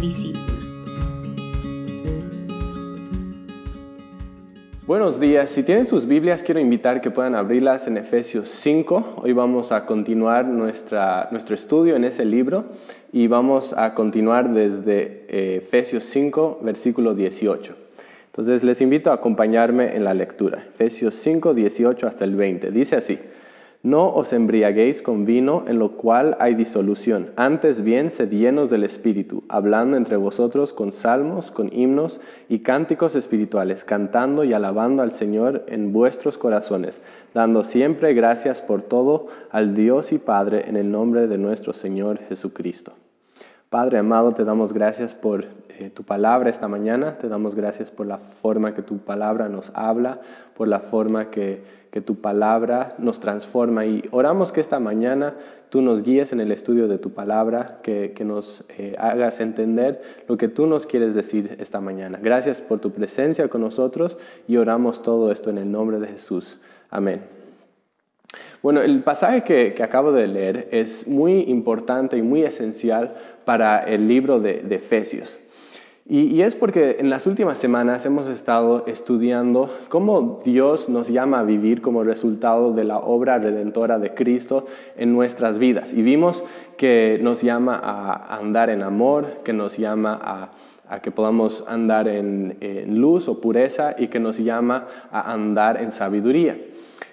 discípulos. Buenos días, si tienen sus Biblias quiero invitar que puedan abrirlas en Efesios 5. Hoy vamos a continuar nuestro estudio en ese libro y vamos a continuar desde eh, Efesios 5, versículo 18. Entonces les invito a acompañarme en la lectura. Efesios 5, 18 hasta el 20. Dice así. No os embriaguéis con vino en lo cual hay disolución, antes bien sed llenos del Espíritu, hablando entre vosotros con salmos, con himnos y cánticos espirituales, cantando y alabando al Señor en vuestros corazones, dando siempre gracias por todo al Dios y Padre en el nombre de nuestro Señor Jesucristo. Padre amado, te damos gracias por eh, tu palabra esta mañana, te damos gracias por la forma que tu palabra nos habla, por la forma que que tu palabra nos transforma y oramos que esta mañana tú nos guíes en el estudio de tu palabra, que, nos eh, hagas entender lo que tú nos quieres decir esta mañana. Gracias por tu presencia con nosotros y oramos todo esto en el nombre de Jesús. Amén. Bueno, el pasaje que, acabo de leer es muy importante y muy esencial para el libro de Efesios. Y, es porque en las últimas semanas hemos estado estudiando cómo Dios nos llama a vivir como resultado de la obra redentora de Cristo en nuestras vidas. Y vimos que nos llama a andar en amor, que nos llama a, que podamos andar en, luz o pureza y que nos llama a andar en sabiduría.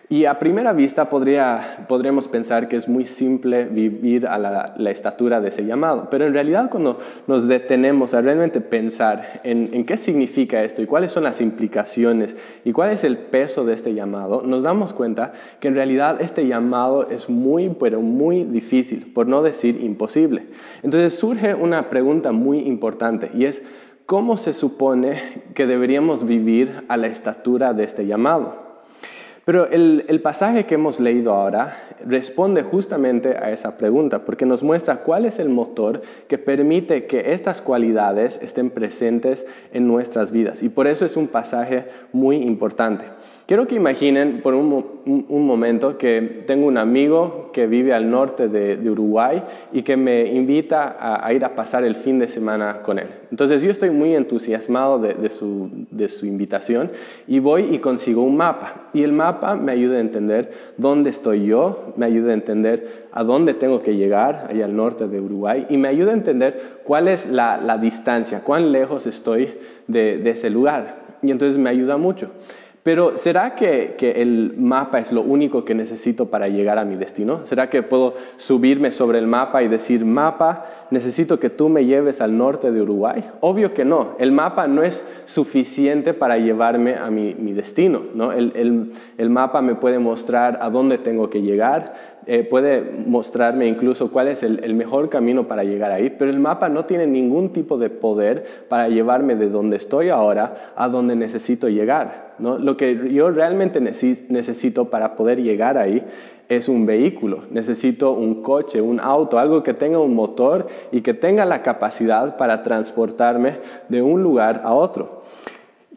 Y a primera vista podría, podríamos pensar que es muy simple vivir a la, estatura de ese llamado, pero en realidad cuando nos detenemos a realmente pensar en, en, qué significa esto y cuáles son las implicaciones y cuál es el peso de este llamado, nos damos cuenta que en realidad este llamado es muy, pero muy difícil, por no decir imposible. Entonces surge una pregunta muy importante y es, ¿cómo se supone que deberíamos vivir a la estatura de este llamado? Pero el, pasaje que hemos leído ahora responde justamente a esa pregunta, porque nos muestra cuál es el motor que permite que estas cualidades estén presentes en nuestras vidas. Y por eso es un pasaje muy importante. Quiero que imaginen por un, momento que tengo un amigo que vive al norte de, Uruguay y que me invita a, ir a pasar el fin de semana con él. Entonces yo estoy muy entusiasmado de, su, invitación y voy y consigo un mapa. Y el mapa me ayuda a entender dónde estoy yo, me ayuda a entender a dónde tengo que llegar, allá al norte de Uruguay, y me ayuda a entender cuál es la, distancia, cuán lejos estoy de ese lugar. Y entonces me ayuda mucho. Pero ¿será que, el mapa es lo único que necesito para llegar a mi destino? ¿Será que puedo subirme sobre el mapa y decir, mapa, necesito que tú me lleves al norte de Uruguay? Obvio que no. El mapa no es suficiente para llevarme a mi, destino. ¿no? El, el mapa me puede mostrar a dónde tengo que llegar, eh, puede mostrarme incluso cuál es el, mejor camino para llegar ahí, pero el mapa no tiene ningún tipo de poder para llevarme de donde estoy ahora a donde necesito llegar. Lo que yo realmente necesito para poder llegar ahí es un vehículo, necesito un coche, un auto, algo que tenga un motor y que tenga la capacidad para transportarme de un lugar a otro.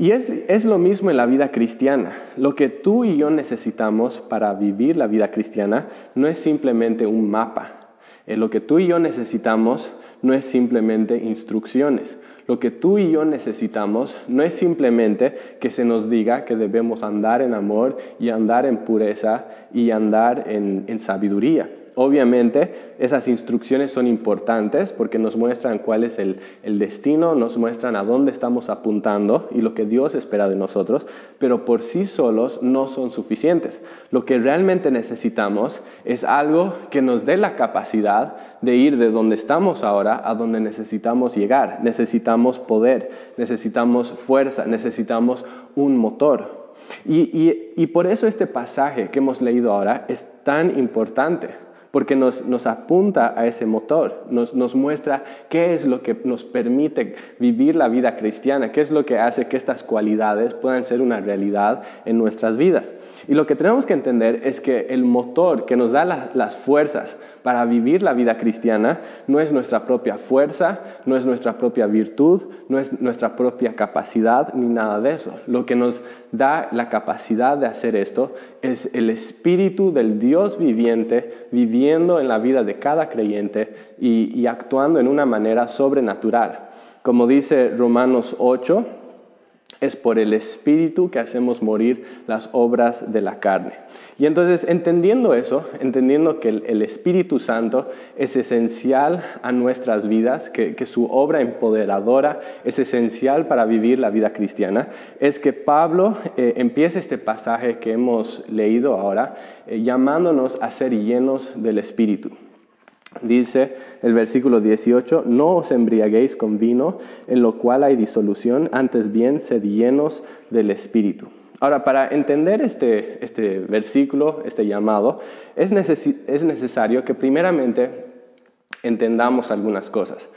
Y es, lo mismo en la vida cristiana. Lo que tú y yo necesitamos para vivir la vida cristiana no es simplemente un mapa. Eh, lo que tú y yo necesitamos no es simplemente instrucciones. Lo que tú y yo necesitamos no es simplemente que se nos diga que debemos andar en amor y andar en pureza y andar en sabiduría. Obviamente esas instrucciones son importantes porque nos muestran cuál es el, destino, nos muestran a dónde estamos apuntando y lo que Dios espera de nosotros, pero por sí solos no son suficientes. Lo que realmente necesitamos es algo que nos dé la capacidad de ir de donde estamos ahora a donde necesitamos llegar. Necesitamos poder, necesitamos fuerza, necesitamos un motor. y por eso este pasaje que hemos leído ahora es tan importante porque nos, apunta a ese motor, nos, nos, muestra qué es lo que nos permite vivir la vida cristiana, qué es lo que hace que estas cualidades puedan ser una realidad en nuestras vidas. Y lo que tenemos que entender es que el motor que nos da las fuerzas para vivir la vida cristiana no es nuestra propia fuerza, no es nuestra propia virtud, no es nuestra propia capacidad ni nada de eso. Lo que nos da la capacidad de hacer esto es el Espíritu del Dios viviente viviendo en la vida de cada creyente y, y actuando en una manera sobrenatural. Como dice Romanos 8, es por el Espíritu que hacemos morir las obras de la carne. Y entonces, entendiendo eso, entendiendo que el, Espíritu Santo es esencial a nuestras vidas, que, su obra empoderadora es esencial para vivir la vida cristiana, es que Pablo eh, empieza este pasaje que hemos leído ahora, eh, llamándonos a ser llenos del Espíritu. Dice el versículo 18, no os embriaguéis con vino, en lo cual hay disolución, antes bien sed llenos del Espíritu. Ahora, para entender este, este versículo, este llamado, es, es necesario que primeramente entendamos algunas cosas.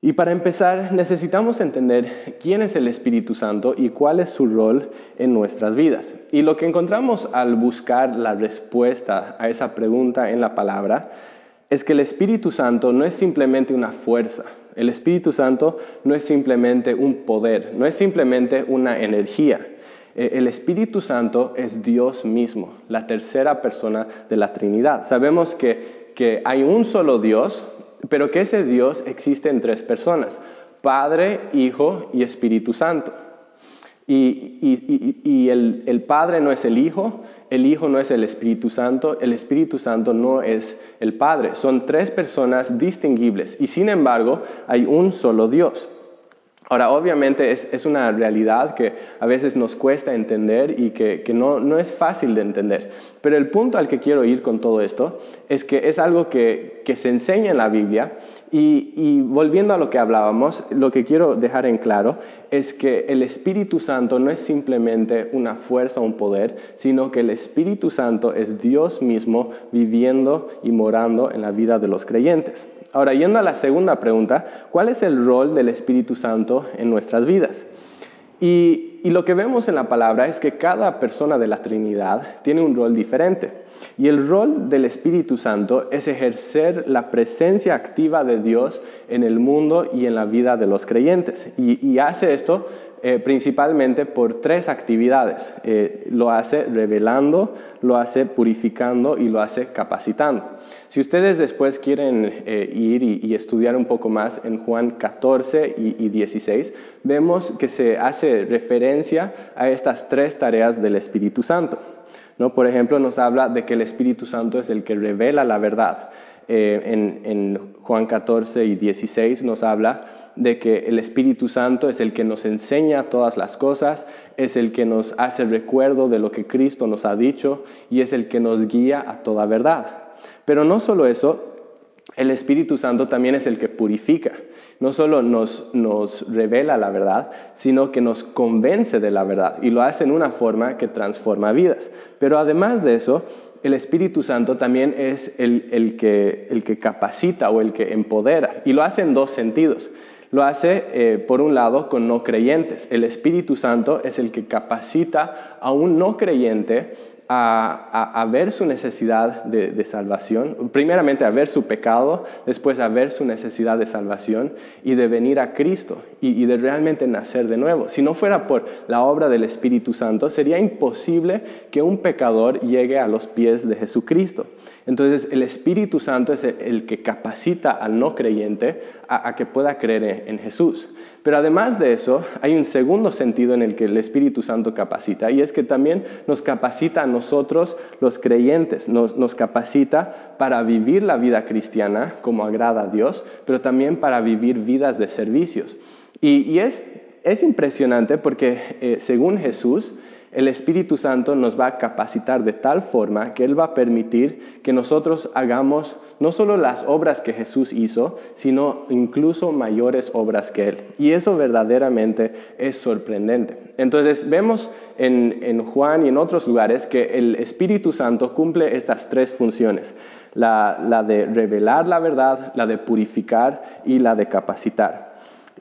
Y para empezar, necesitamos entender quién es el Espíritu Santo y cuál es su rol en nuestras vidas. Y lo que encontramos al buscar la respuesta a esa pregunta en la palabra es que el Espíritu Santo no es simplemente una fuerza, el Espíritu Santo no es simplemente un poder, no es simplemente una energía. E, el Espíritu Santo es Dios mismo, la tercera persona de la Trinidad. Sabemos que, que hay un solo Dios, pero que ese Dios existe en tres personas, Padre, Hijo y Espíritu Santo. Y, el, Padre no es el Hijo, el Hijo no es el Espíritu Santo, el Espíritu Santo no es el Padre. Son tres personas distinguibles y sin embargo hay un solo Dios. Ahora, obviamente es, una realidad que a veces nos cuesta entender y que, no, es fácil de entender. Pero el punto al que quiero ir con todo esto es que es algo que, se enseña en la Biblia y, volviendo a lo que hablábamos, lo que quiero dejar en claro es que el Espíritu Santo no es simplemente una fuerza o un poder, sino que el Espíritu Santo es Dios mismo viviendo y morando en la vida de los creyentes. Ahora, yendo a la segunda pregunta, ¿cuál es el rol del Espíritu Santo en nuestras vidas? y lo que vemos en la palabra es que cada persona de la Trinidad tiene un rol diferente. Y el rol del Espíritu Santo es ejercer la presencia activa de Dios en el mundo y en la vida de los creyentes. Y, hace esto eh, principalmente por tres actividades. Eh, lo hace revelando, lo hace purificando y lo hace capacitando. Si ustedes después quieren eh, ir y, estudiar un poco más en Juan 14 y, y 16, vemos que se hace referencia a estas tres tareas del Espíritu Santo. Por ejemplo, nos habla de que el Espíritu Santo es el que revela la verdad. Eh, en, Juan 14 y 16 nos habla de que el Espíritu Santo es el que nos enseña todas las cosas, es el que nos hace recuerdo de lo que Cristo nos ha dicho y es el que nos guía a toda verdad. Pero no solo eso, el Espíritu Santo también es el que purifica no solo nos, revela la verdad, sino que nos convence de la verdad y lo hace en una forma que transforma vidas. Pero además de eso, el Espíritu Santo también es el, que, el que capacita o el que empodera y lo hace en dos sentidos. Lo hace, eh, por un lado, con no creyentes. El Espíritu Santo es el que capacita a un no creyente a, ver su necesidad de, salvación, primeramente a ver su pecado, después a ver su necesidad de salvación y de venir a Cristo y, de realmente nacer de nuevo. Si no fuera por la obra del Espíritu Santo, sería imposible que un pecador llegue a los pies de Jesucristo. Entonces el Espíritu Santo es el, que capacita al no creyente a, que pueda creer en Jesús. Pero además de eso, hay un segundo sentido en el que el Espíritu Santo capacita, y es que también nos capacita a nosotros, los creyentes, nos, capacita para vivir la vida cristiana como agrada a Dios, pero también para vivir vidas de servicios. Y, es, impresionante porque eh, según Jesús, el Espíritu Santo nos va a capacitar de tal forma que Él va a permitir que nosotros hagamos no solo las obras que Jesús hizo, sino incluso mayores obras que Él. Y eso verdaderamente es sorprendente. Entonces vemos en, Juan y en otros lugares que el Espíritu Santo cumple estas tres funciones. La, de revelar la verdad, la de purificar y la de capacitar.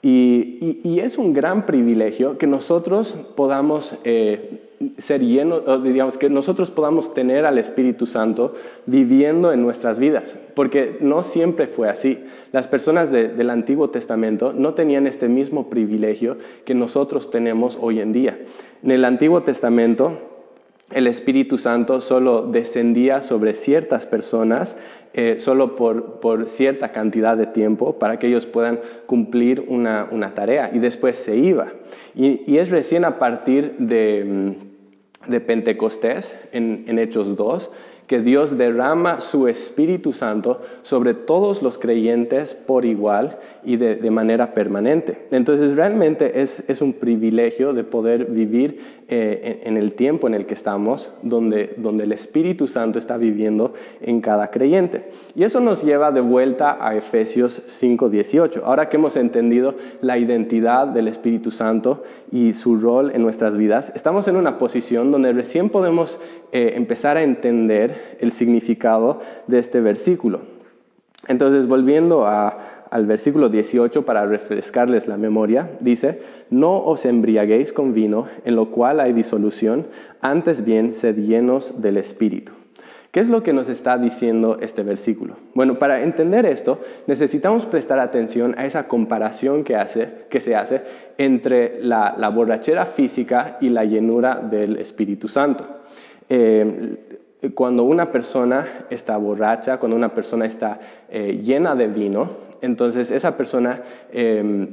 Y, es un gran privilegio que nosotros podamos eh, ser lleno, digamos, que nosotros podamos tener al Espíritu Santo viviendo en nuestras vidas, porque no siempre fue así. Las personas del Antiguo Testamento no tenían este mismo privilegio que nosotros tenemos hoy en día. En el Antiguo Testamento, el Espíritu Santo solo descendía sobre ciertas personas eh, solo por, cierta cantidad de tiempo para que ellos puedan cumplir una, tarea y después se iba. Y, es recién a partir de, mm, Pentecostés, en, en Hechos 2, que Dios derrama su Espíritu Santo sobre todos los creyentes por igual y de, manera permanente. Entonces realmente es, un privilegio de poder vivir eh, en, el tiempo en el que estamos, donde, donde el Espíritu Santo está viviendo en cada creyente. Y eso nos lleva de vuelta a Efesios 5:18. Ahora que hemos entendido la identidad del Espíritu Santo y su rol en nuestras vidas, estamos en una posición donde recién podemos eh, empezar a entender el significado de este versículo. Entonces, volviendo al versículo 18 para refrescarles la memoria, dice, no os embriaguéis con vino, en lo cual hay disolución, antes bien sed llenos del Espíritu. ¿Qué es lo que nos está diciendo este versículo? Bueno, para entender esto necesitamos prestar atención a esa comparación que, hace, que se hace entre la, borrachera física y la llenura del Espíritu Santo. Eh, cuando una persona está borracha, cuando una persona está eh, llena de vino, entonces esa persona em,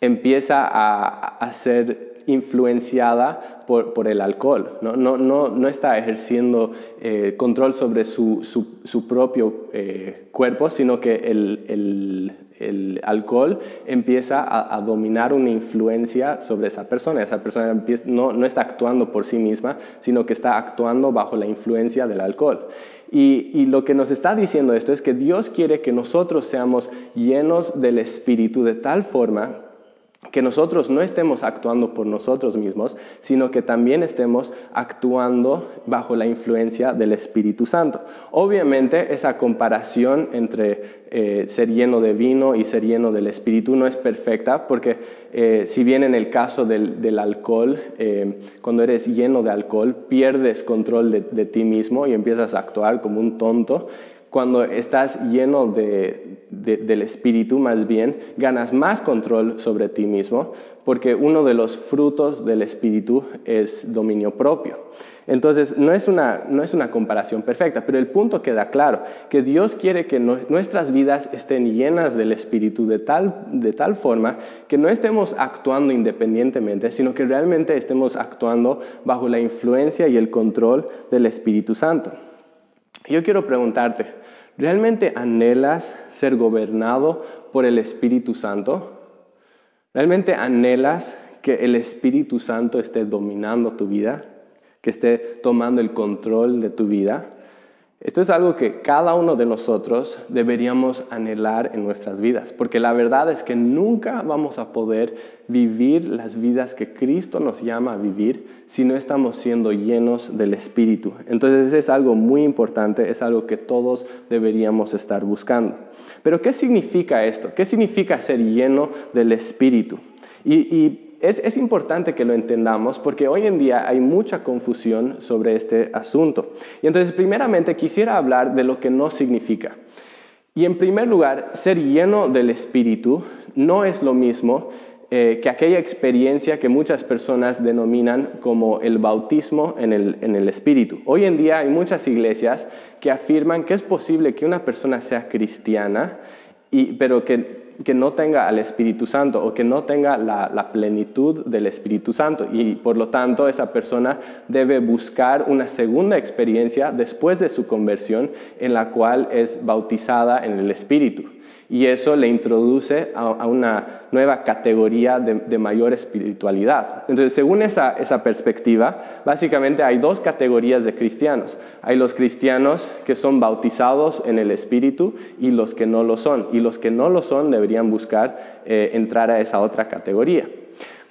empieza a, ser influenciada por, el alcohol, no, no, no, está ejerciendo eh, control sobre su, su, propio cuerpo, sino que el, el alcohol empieza a, dominar una influencia sobre esa persona. Esa persona no, está actuando por sí misma, sino que está actuando bajo la influencia del alcohol. Y, y, lo que nos está diciendo esto es que Dios quiere que nosotros seamos llenos del Espíritu de tal forma que nosotros no estemos actuando por nosotros mismos, sino que también estemos actuando bajo la influencia del Espíritu Santo. Obviamente esa comparación entre eh, ser lleno de vino y ser lleno del Espíritu no es perfecta, porque eh, si bien en el caso del, alcohol, eh, cuando eres lleno de alcohol, pierdes control de ti mismo y empiezas a actuar como un tonto, cuando estás lleno del Espíritu, más bien, ganas más control sobre ti mismo, porque uno de los frutos del Espíritu es dominio propio. Entonces, no es una, no es una comparación perfecta, pero el punto queda claro, que Dios quiere que nuestras vidas estén llenas del Espíritu de tal, de tal forma que no estemos actuando independientemente, sino que realmente estemos actuando bajo la influencia y el control del Espíritu Santo. Yo quiero preguntarte, ¿realmente anhelas ser gobernado por el Espíritu Santo? ¿Realmente anhelas que el Espíritu Santo esté dominando tu vida? ¿Que esté tomando el control de tu vida? Esto es algo que cada uno de nosotros deberíamos anhelar en nuestras vidas, porque la verdad es que nunca vamos a poder vivir las vidas que Cristo nos llama a vivir si no estamos siendo llenos del Espíritu. Entonces es algo muy importante, es algo que todos deberíamos estar buscando. Pero ¿qué significa esto? ¿Qué significa ser lleno del Espíritu? y, es, importante que lo entendamos porque hoy en día hay mucha confusión sobre este asunto. Y entonces, primeramente, quisiera hablar de lo que no significa. Y en primer lugar, ser lleno del Espíritu no es lo mismo eh, que aquella experiencia que muchas personas denominan como el bautismo en el, en el Espíritu. Hoy en día hay muchas iglesias que afirman que es posible que una persona sea cristiana, y, pero que que no tenga al Espíritu Santo o que no tenga la, plenitud del Espíritu Santo. Y por lo tanto esa persona debe buscar una segunda experiencia después de su conversión en la cual es bautizada en el Espíritu y eso le introduce a, una nueva categoría de, mayor espiritualidad. Entonces, según esa, esa, perspectiva, básicamente hay dos categorías de cristianos. Hay los cristianos que son bautizados en el Espíritu y los que no lo son. Y los que no lo son deberían buscar eh, entrar a esa otra categoría.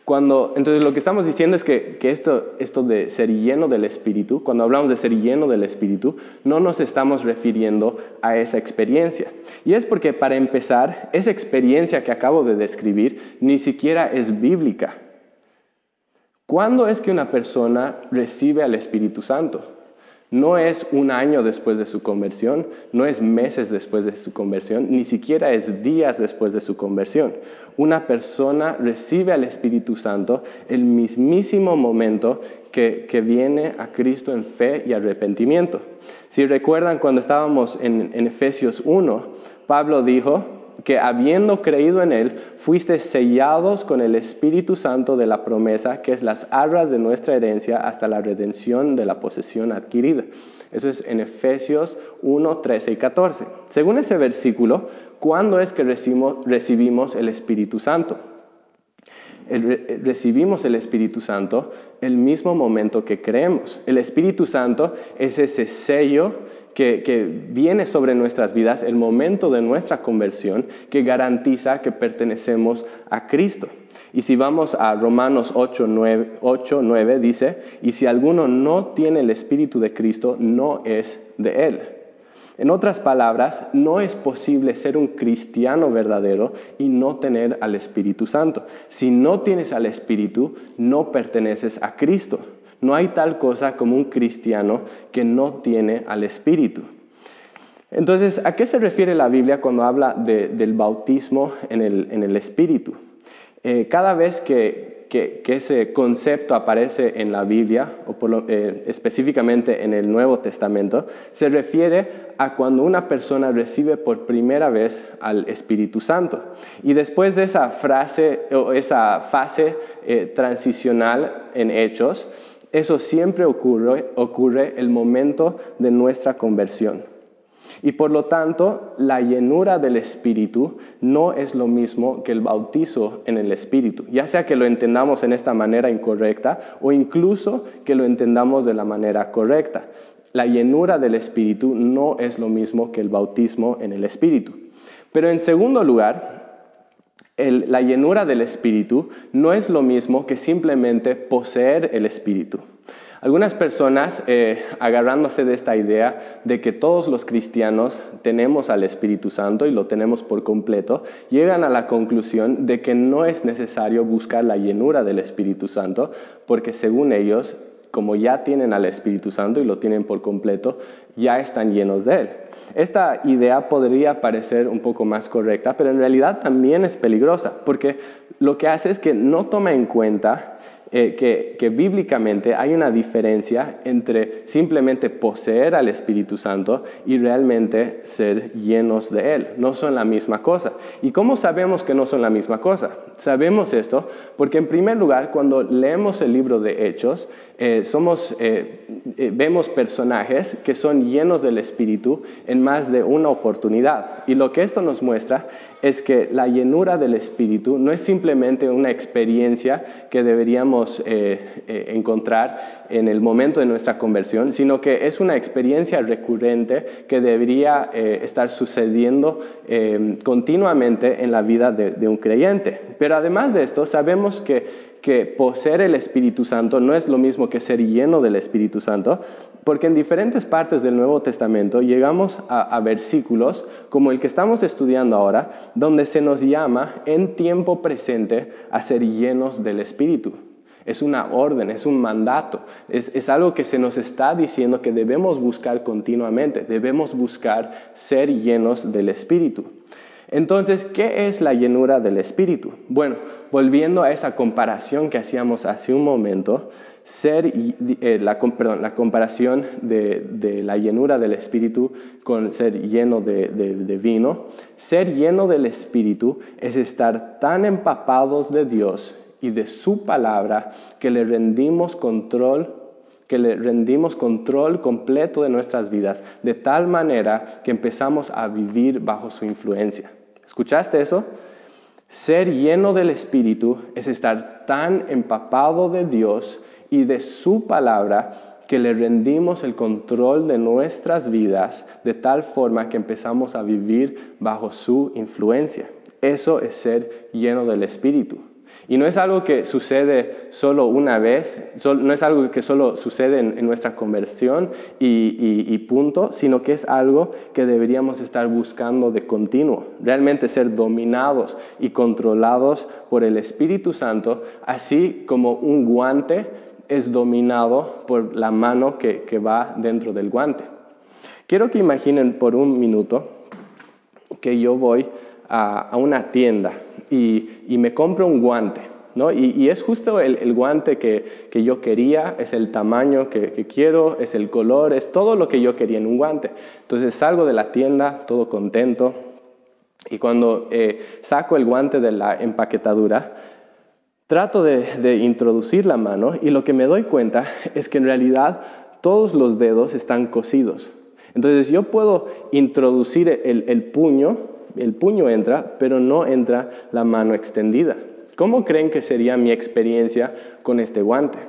Cuando, entonces lo que estamos diciendo es que, que, esto, esto de ser lleno del Espíritu, cuando hablamos de ser lleno del Espíritu, no nos estamos refiriendo a esa experiencia. Y es porque para empezar, esa experiencia que acabo de describir ni siquiera es bíblica. ¿Cuándo es que una persona recibe al Espíritu Santo? No es un año después de su conversión, no es meses después de su conversión, ni siquiera es días después de su conversión. Una persona recibe al Espíritu Santo el mismísimo momento que, viene a Cristo en fe y arrepentimiento. Si recuerdan cuando estábamos en, en Efesios 1, Pablo dijo, que habiendo creído en Él, fuiste sellados con el Espíritu Santo de la promesa, que es las arras de nuestra herencia hasta la redención de la posesión adquirida. Eso es en Efesios 1, 13 y 14. Según ese versículo, ¿cuándo es que recibimos el Espíritu Santo? recibimos el Espíritu Santo el mismo momento que creemos. El Espíritu Santo es ese sello que, viene sobre nuestras vidas, el momento de nuestra conversión, que garantiza que pertenecemos a Cristo. Y si vamos a Romanos 8 9, dice, y si alguno no tiene el Espíritu de Cristo, no es de Él. En otras palabras, no es posible ser un cristiano verdadero y no tener al Espíritu Santo. Si no tienes al Espíritu, no perteneces a Cristo. No hay tal cosa como un cristiano que no tiene al Espíritu. Entonces, ¿a qué se refiere la Biblia cuando habla del bautismo en el, Espíritu? Eh, cada vez que, ese concepto aparece en la Biblia, o eh, específicamente en el Nuevo Testamento, se refiere a cuando una persona recibe por primera vez al Espíritu Santo. Y después de esa frase o esa fase eh, transicional en Hechos, eso siempre ocurre, ocurre el momento de nuestra conversión. Y por lo tanto, la llenura del Espíritu no es lo mismo que el bautizo en el Espíritu, ya sea que lo entendamos en esta manera incorrecta o incluso que lo entendamos de la manera correcta. La llenura del Espíritu no es lo mismo que el bautismo en el Espíritu. Pero en segundo lugar, la llenura del Espíritu no es lo mismo que simplemente poseer el Espíritu. Algunas personas, eh, agarrándose de esta idea de que todos los cristianos tenemos al Espíritu Santo y lo tenemos por completo, llegan a la conclusión de que no es necesario buscar la llenura del Espíritu Santo, porque según ellos, como ya tienen al Espíritu Santo y lo tienen por completo, ya están llenos de él. Esta idea podría parecer un poco más correcta, pero en realidad también es peligrosa, porque lo que hace es que no toma en cuenta eh, que, bíblicamente hay una diferencia entre simplemente poseer al Espíritu Santo y realmente ser llenos de Él. No son la misma cosa. ¿Y cómo sabemos que no son la misma cosa? Sabemos esto porque en primer lugar, cuando leemos el libro de Hechos, eh, eh, vemos personajes que son llenos del Espíritu en más de una oportunidad. Y lo que esto nos muestra es que la llenura del Espíritu no es simplemente una experiencia que deberíamos eh, eh, encontrar en el momento de nuestra conversión, sino que es una experiencia recurrente que debería eh, estar sucediendo continuamente en la vida de un creyente. Pero además de esto, sabemos que que poseer el Espíritu Santo no es lo mismo que ser lleno del Espíritu Santo, porque en diferentes partes del Nuevo Testamento llegamos a, versículos como el que estamos estudiando ahora, donde se nos llama en tiempo presente a ser llenos del Espíritu. Es una orden, es un mandato, es, es, algo que se nos está diciendo que debemos buscar continuamente, debemos buscar ser llenos del Espíritu. Entonces, ¿qué es la llenura del Espíritu? Bueno, volviendo a esa comparación que hacíamos hace un momento, ser, eh, la, la, comparación de, la llenura del Espíritu con ser lleno de, de, vino, ser lleno del Espíritu es estar tan empapados de Dios y de su palabra que le rendimos control que le rendimos control completo de nuestras vidas, de tal manera que empezamos a vivir bajo su influencia. ¿Escuchaste eso? Ser lleno del Espíritu es estar tan empapado de Dios y de su palabra que le rendimos el control de nuestras vidas de tal forma que empezamos a vivir bajo su influencia. Eso es ser lleno del Espíritu. Y no es algo que sucede solo una vez, no es algo que solo sucede en, nuestra conversión y, punto, sino que es algo que deberíamos estar buscando de continuo, realmente ser dominados y controlados por el Espíritu Santo, así como un guante es dominado por la mano que, va dentro del guante. Quiero que imaginen por un minuto que yo voy a una tienda y, me compro un guante. ¿no? Y, es justo el, guante que, yo quería, es el tamaño que, quiero, es el color, es todo lo que yo quería en un guante. Entonces salgo de la tienda todo contento y cuando eh, saco el guante de la empaquetadura, trato de, introducir la mano y lo que me doy cuenta es que en realidad todos los dedos están cosidos. Entonces yo puedo introducir el puño el puño entra, pero no entra la mano extendida. ¿Cómo creen que sería mi experiencia con este guante?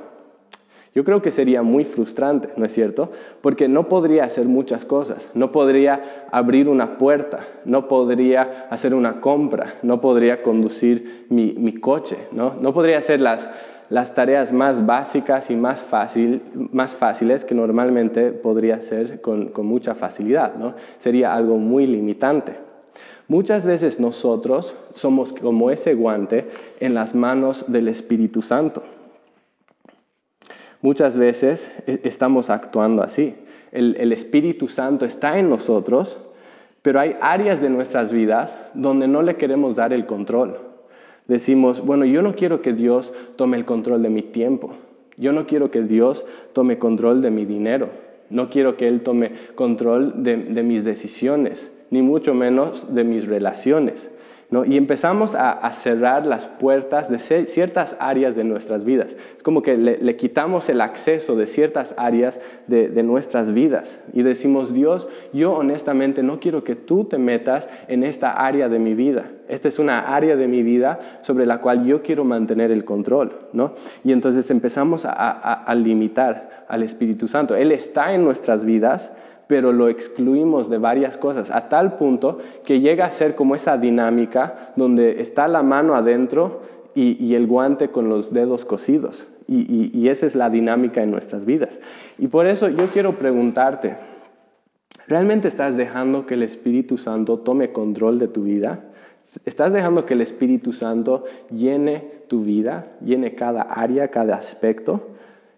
Yo creo que sería muy frustrante, ¿no es cierto? Porque no podría hacer muchas cosas. No podría abrir una puerta, no podría hacer una compra, no podría conducir mi, coche, ¿no? No podría hacer las, tareas más básicas y más, fáciles que normalmente podría hacer con, con mucha facilidad, ¿no? Sería algo muy limitante. Muchas veces nosotros somos como ese guante en las manos del Espíritu Santo. Muchas veces e, estamos actuando así. El, Espíritu Santo está en nosotros, pero hay áreas de nuestras vidas donde no le queremos dar el control. Decimos, bueno, yo no quiero que Dios tome el control de mi tiempo. Yo no quiero que Dios tome control de mi dinero. No quiero que Él tome control de mis decisiones ni mucho menos de mis relaciones. Y empezamos a, cerrar las puertas de ciertas áreas de nuestras vidas. Como que le, quitamos el acceso de ciertas áreas de, nuestras vidas y decimos, Dios, yo honestamente no quiero que tú te metas en esta área de mi vida. Esta es una área de mi vida sobre la cual yo quiero mantener el control. ¿no? Y entonces empezamos a limitar al Espíritu Santo. Él está en nuestras vidas pero lo excluimos de varias cosas, a tal punto que llega a ser como esa dinámica donde está la mano adentro y, el guante con los dedos cosidos. Y, esa es la dinámica en nuestras vidas. Y por eso yo quiero preguntarte, ¿realmente estás dejando que el Espíritu Santo tome control de tu vida? ¿Estás dejando que el Espíritu Santo llene tu vida, llene cada área, cada aspecto?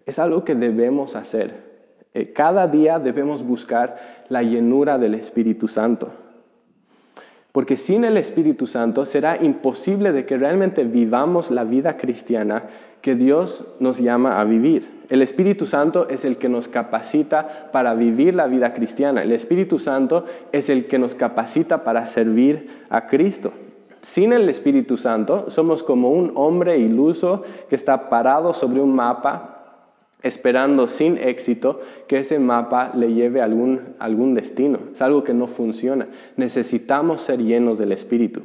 Es algo que debemos hacer. Eh, cada día debemos buscar la llenura del Espíritu Santo. Porque sin el Espíritu Santo será imposible de que realmente vivamos la vida cristiana que Dios nos llama a vivir. El Espíritu Santo es el que nos capacita para vivir la vida cristiana. El Espíritu Santo es el que nos capacita para servir a Cristo. Sin el Espíritu Santo somos como un hombre iluso que está parado sobre un mapa esperando sin éxito que ese mapa le lleve a algún, algún destino. Es algo que no funciona. Necesitamos ser llenos del Espíritu.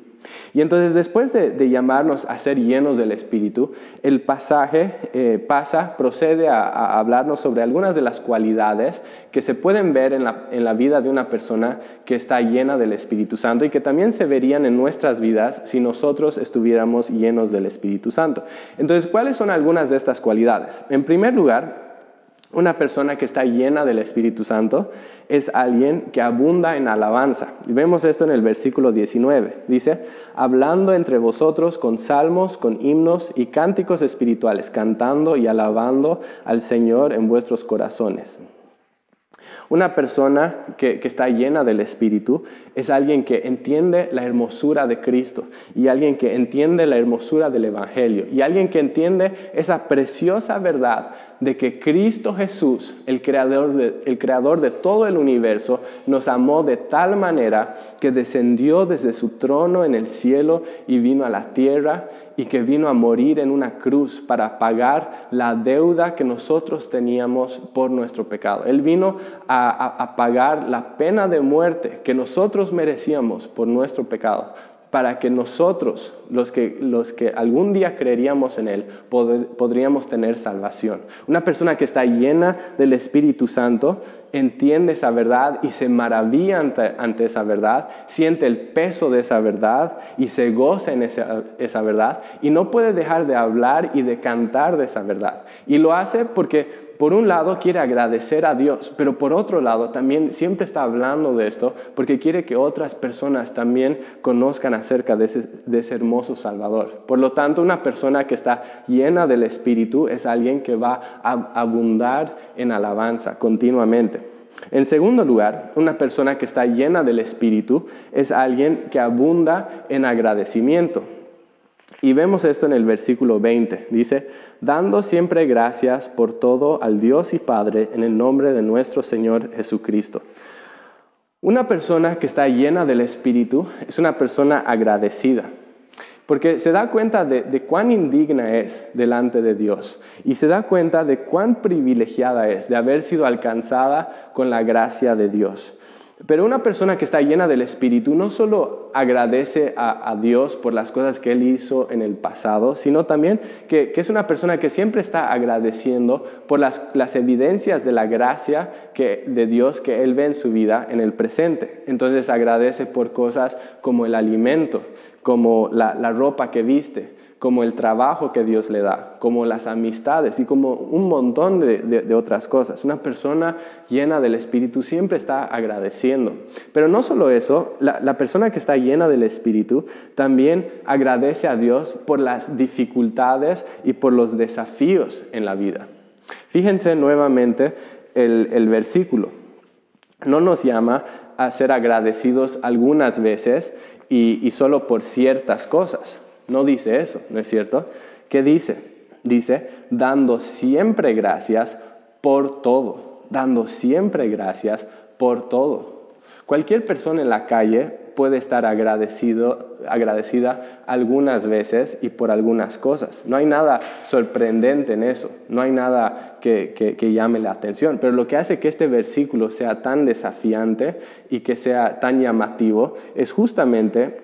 Y entonces después de, llamarnos a ser llenos del Espíritu, el pasaje eh, pasa, procede a, hablarnos sobre algunas de las cualidades que se pueden ver en la, en la vida de una persona que está llena del Espíritu Santo y que también se verían en nuestras vidas si nosotros estuviéramos llenos del Espíritu Santo. Entonces, ¿cuáles son algunas de estas cualidades? En primer lugar, una persona que está llena del Espíritu Santo es alguien que abunda en alabanza. Y vemos esto en el versículo 19. Dice, hablando entre vosotros con salmos, con himnos y cánticos espirituales, cantando y alabando al Señor en vuestros corazones. Una persona que, está llena del Espíritu es alguien que entiende la hermosura de Cristo y alguien que entiende la hermosura del Evangelio y alguien que entiende esa preciosa verdad de que Cristo Jesús, el creador, de, el creador de todo el universo, nos amó de tal manera que descendió desde su trono en el cielo y vino a la tierra y que vino a morir en una cruz para pagar la deuda que nosotros teníamos por nuestro pecado. Él vino a, pagar la pena de muerte que nosotros merecíamos por nuestro pecado para que nosotros, los que, los que algún día creeríamos en Él, podríamos tener salvación. Una persona que está llena del Espíritu Santo entiende esa verdad y se maravilla ante, esa verdad, siente el peso de esa verdad y se goza en esa, esa verdad y no puede dejar de hablar y de cantar de esa verdad. Y lo hace porque por un lado quiere agradecer a Dios, pero por otro lado también siempre está hablando de esto porque quiere que otras personas también conozcan acerca de ese, hermoso Salvador. Por lo tanto, una persona que está llena del Espíritu es alguien que va a abundar en alabanza continuamente. En segundo lugar, una persona que está llena del Espíritu es alguien que abunda en agradecimiento. Y vemos esto en el versículo 20. Dice, dando siempre gracias por todo al Dios y Padre en el nombre de nuestro Señor Jesucristo. Una persona que está llena del Espíritu es una persona agradecida, porque se da cuenta de, cuán indigna es delante de Dios y se da cuenta de cuán privilegiada es de haber sido alcanzada con la gracia de Dios. Pero una persona que está llena del Espíritu no solo agradece a, Dios por las cosas que Él hizo en el pasado, sino también que, es una persona que siempre está agradeciendo por las, evidencias de la gracia de Dios que Él ve en su vida en el presente. Entonces agradece por cosas como el alimento, como la ropa que viste, como el trabajo que Dios le da, como las amistades y como un montón de, otras cosas. Una persona llena del Espíritu siempre está agradeciendo. Pero no solo eso, la, persona que está llena del Espíritu también agradece a Dios por las dificultades y por los desafíos en la vida. Fíjense nuevamente el, versículo. No nos llama a ser agradecidos algunas veces y, y solo por ciertas cosas no dice eso, ¿no es cierto? ¿Qué dice? Dice, dando siempre gracias por todo, dando siempre gracias por todo. Cualquier persona en la calle puede estar agradecido, agradecida algunas veces y por algunas cosas. No hay nada sorprendente en eso, no hay nada que, que, llame la atención, pero lo que hace que este versículo sea tan desafiante y que sea tan llamativo es justamente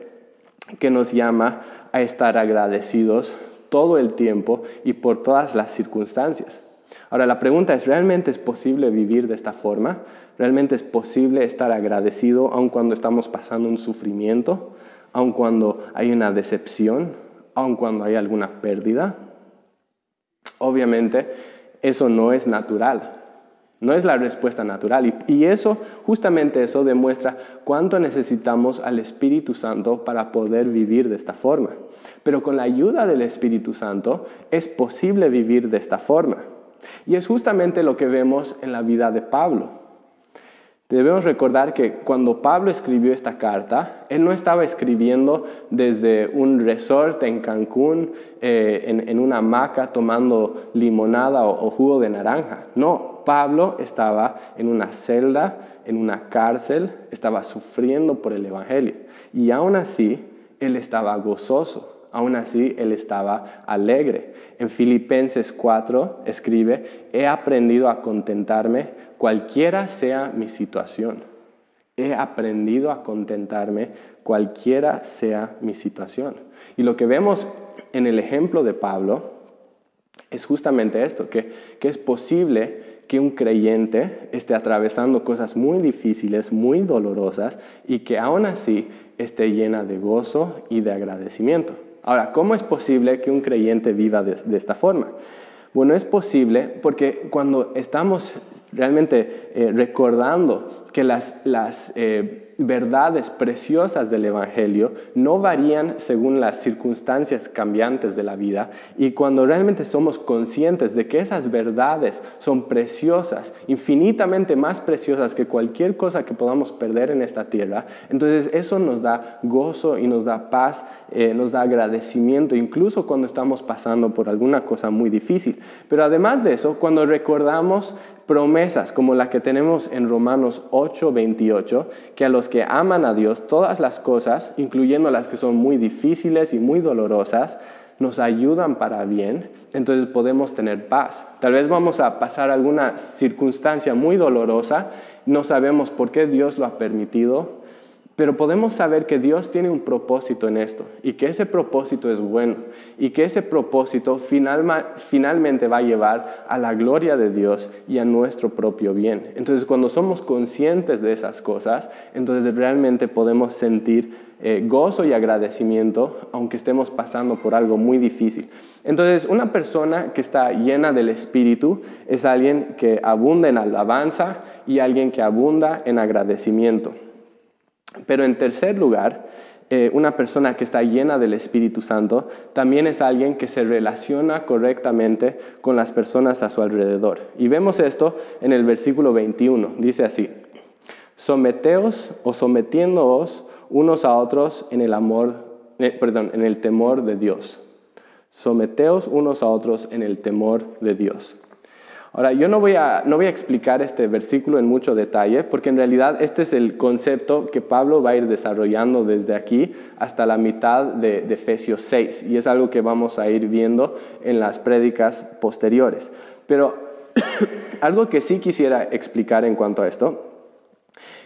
que nos llama a estar agradecidos todo el tiempo y por todas las circunstancias. Ahora la pregunta es, ¿realmente es posible vivir de esta forma? ¿Realmente es posible estar agradecido aun cuando estamos pasando un sufrimiento, aun cuando hay una decepción, aun cuando hay alguna pérdida? Obviamente eso no es natural. No es la respuesta natural. Y, eso, justamente eso demuestra cuánto necesitamos al Espíritu Santo para poder vivir de esta forma. Pero con la ayuda del Espíritu Santo es posible vivir de esta forma. Y es justamente lo que vemos en la vida de Pablo. Debemos recordar que cuando Pablo escribió esta carta, él no estaba escribiendo desde un resort en Cancún, eh, en, una hamaca tomando limonada o, jugo de naranja. No, Pablo estaba en una celda, en una cárcel, estaba sufriendo por el Evangelio. Y aún así, él estaba gozoso, aún así, él estaba alegre. En Filipenses 4 escribe, he aprendido a contentarme cualquiera sea mi situación. He aprendido a contentarme cualquiera sea mi situación. Y lo que vemos en el ejemplo de Pablo es justamente esto, que, que es posible que un creyente esté atravesando cosas muy difíciles, muy dolorosas, y que aún así esté llena de gozo y de agradecimiento. Ahora, ¿cómo es posible que un creyente viva de esta forma? Bueno, es posible porque cuando estamos realmente eh, recordando que las, eh, verdades preciosas del Evangelio no varían según las circunstancias cambiantes de la vida y cuando realmente somos conscientes de que esas verdades son preciosas, infinitamente más preciosas que cualquier cosa que podamos perder en esta tierra, entonces eso nos da gozo y nos da paz, eh, nos da agradecimiento, incluso cuando estamos pasando por alguna cosa muy difícil. Pero además de eso, cuando recordamos promesas como la que tenemos en Romanos 8, 28, que a los que aman a Dios todas las cosas, incluyendo las que son muy difíciles y muy dolorosas, nos ayudan para bien, entonces podemos tener paz. Tal vez vamos a pasar alguna circunstancia muy dolorosa, no sabemos por qué Dios lo ha permitido, Pero podemos saber que Dios tiene un propósito en esto y que ese propósito es bueno y que ese propósito finalmente va a llevar a la gloria de Dios y a nuestro propio bien. Entonces cuando somos conscientes de esas cosas, entonces realmente podemos sentir eh, gozo y agradecimiento aunque estemos pasando por algo muy difícil. Entonces una persona que está llena del Espíritu es alguien que abunda en alabanza y alguien que abunda en agradecimiento. Pero en tercer lugar, eh, una persona que está llena del Espíritu Santo también es alguien que se relaciona correctamente con las personas a su alrededor. Y vemos esto en el versículo 21. Dice así, someteos o sometiéndoos unos a otros en el amor, eh, perdón, en el temor de Dios. Someteos unos a otros en el temor de Dios. Ahora, yo no voy, a, no voy a explicar este versículo en mucho detalle, porque en realidad este es el concepto que Pablo va a ir desarrollando desde aquí hasta la mitad de, de Efesios 6, y es algo que vamos a ir viendo en las prédicas posteriores. Pero algo que sí quisiera explicar en cuanto a esto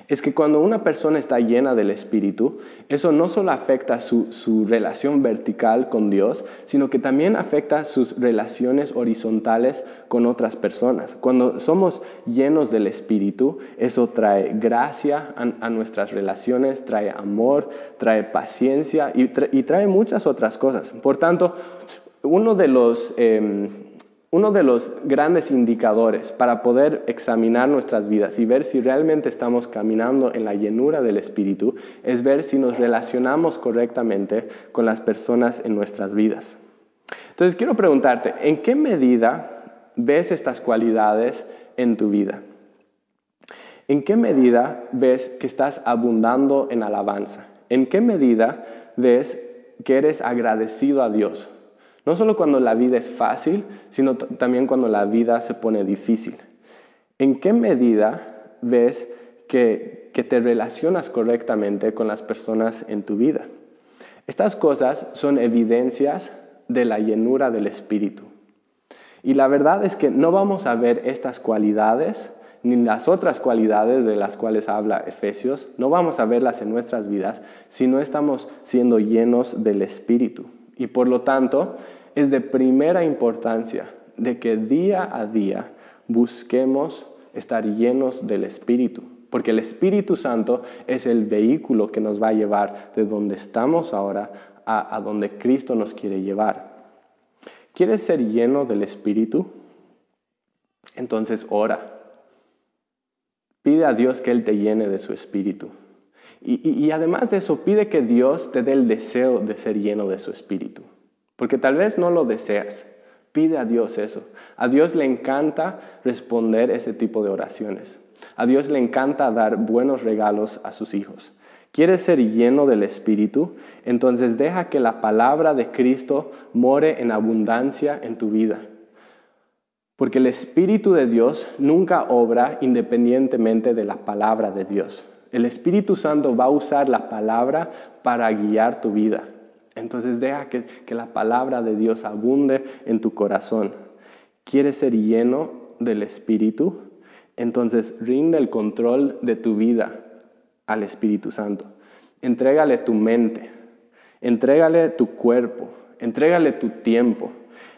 es que cuando una persona está llena del Espíritu, eso no solo afecta su, relación vertical con Dios, sino que también afecta sus relaciones horizontales con otras personas. Cuando somos llenos del Espíritu, eso trae gracia a, nuestras relaciones, trae amor, trae paciencia y, trae muchas otras cosas. Por tanto, uno de los... Em, uno de los grandes indicadores para poder examinar nuestras vidas y ver si realmente estamos caminando en la llenura del Espíritu es ver si nos relacionamos correctamente con las personas en nuestras vidas. Entonces quiero preguntarte, ¿en qué medida ves estas cualidades en tu vida? ¿En qué medida ves que estás abundando en alabanza? ¿En qué medida ves que eres agradecido a Dios? No solo cuando la vida es fácil, sino también cuando la vida se pone difícil. ¿En qué medida ves que, que te relacionas correctamente con las personas en tu vida? Estas cosas son evidencias de la llenura del Espíritu. Y la verdad es que no vamos a ver estas cualidades ni las otras cualidades de las cuales habla Efesios, no vamos a verlas en nuestras vidas si no estamos siendo llenos del Espíritu. Y por lo tanto, es de primera importancia de que día a día busquemos estar llenos del Espíritu, porque el Espíritu Santo es el vehículo que nos va a llevar de donde estamos ahora a, donde Cristo nos quiere llevar. ¿Quieres ser lleno del Espíritu? Entonces ora. Pide a Dios que Él te llene de su Espíritu. y además de eso, pide que Dios te dé el deseo de ser lleno de su Espíritu. Porque tal vez no lo deseas. Pide a Dios eso. A Dios le encanta responder ese tipo de oraciones. A Dios le encanta dar buenos regalos a sus hijos. ¿Quieres ser lleno del Espíritu? Entonces deja que la palabra de Cristo more en abundancia en tu vida. Porque el Espíritu de Dios nunca obra independientemente de la palabra de Dios. El Espíritu Santo va a usar la palabra para guiar tu vida. Entonces deja que, la palabra de Dios abunde en tu corazón. ¿Quieres ser lleno del Espíritu? Entonces rinde el control de tu vida al Espíritu Santo. Entrégale tu mente, entrégale tu cuerpo, entrégale tu tiempo,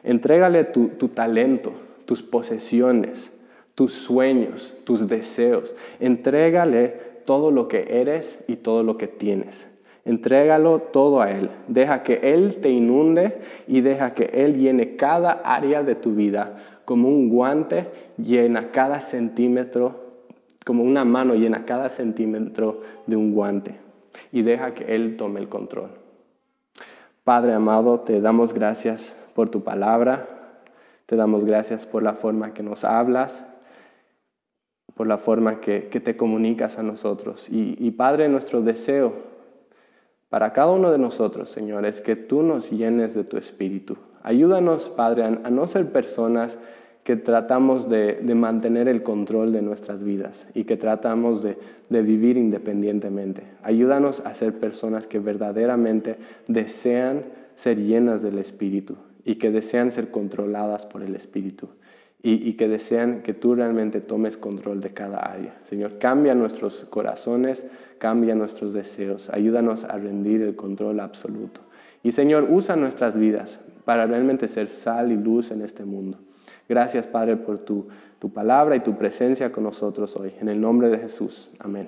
entrégale tu, tu talento, tus posesiones, tus sueños, tus deseos. Entrégale todo lo que eres y todo lo que tienes. Entrégalo todo a Él. Deja que Él te inunde y deja que Él llene cada área de tu vida como un guante llena cada centímetro, como una mano llena cada centímetro de un guante. Y deja que Él tome el control. Padre amado, te damos gracias por tu palabra. Te damos gracias por la forma que nos hablas, por la forma que, te comunicas a nosotros. Y, y Padre, nuestro deseo para cada uno de nosotros, Señor, es que tú nos llenes de tu Espíritu. Ayúdanos, Padre, a, no ser personas que tratamos de, mantener el control de nuestras vidas y que tratamos de, de vivir independientemente. Ayúdanos a ser personas que verdaderamente desean ser llenas del Espíritu y que desean ser controladas por el Espíritu. Y, que desean que tú realmente tomes control de cada área. Señor, cambia nuestros corazones, cambia nuestros deseos, ayúdanos a rendir el control absoluto. Y Señor, usa nuestras vidas para realmente ser sal y luz en este mundo. Gracias, Padre, por tu, tu palabra y tu presencia con nosotros hoy. En el nombre de Jesús. Amén.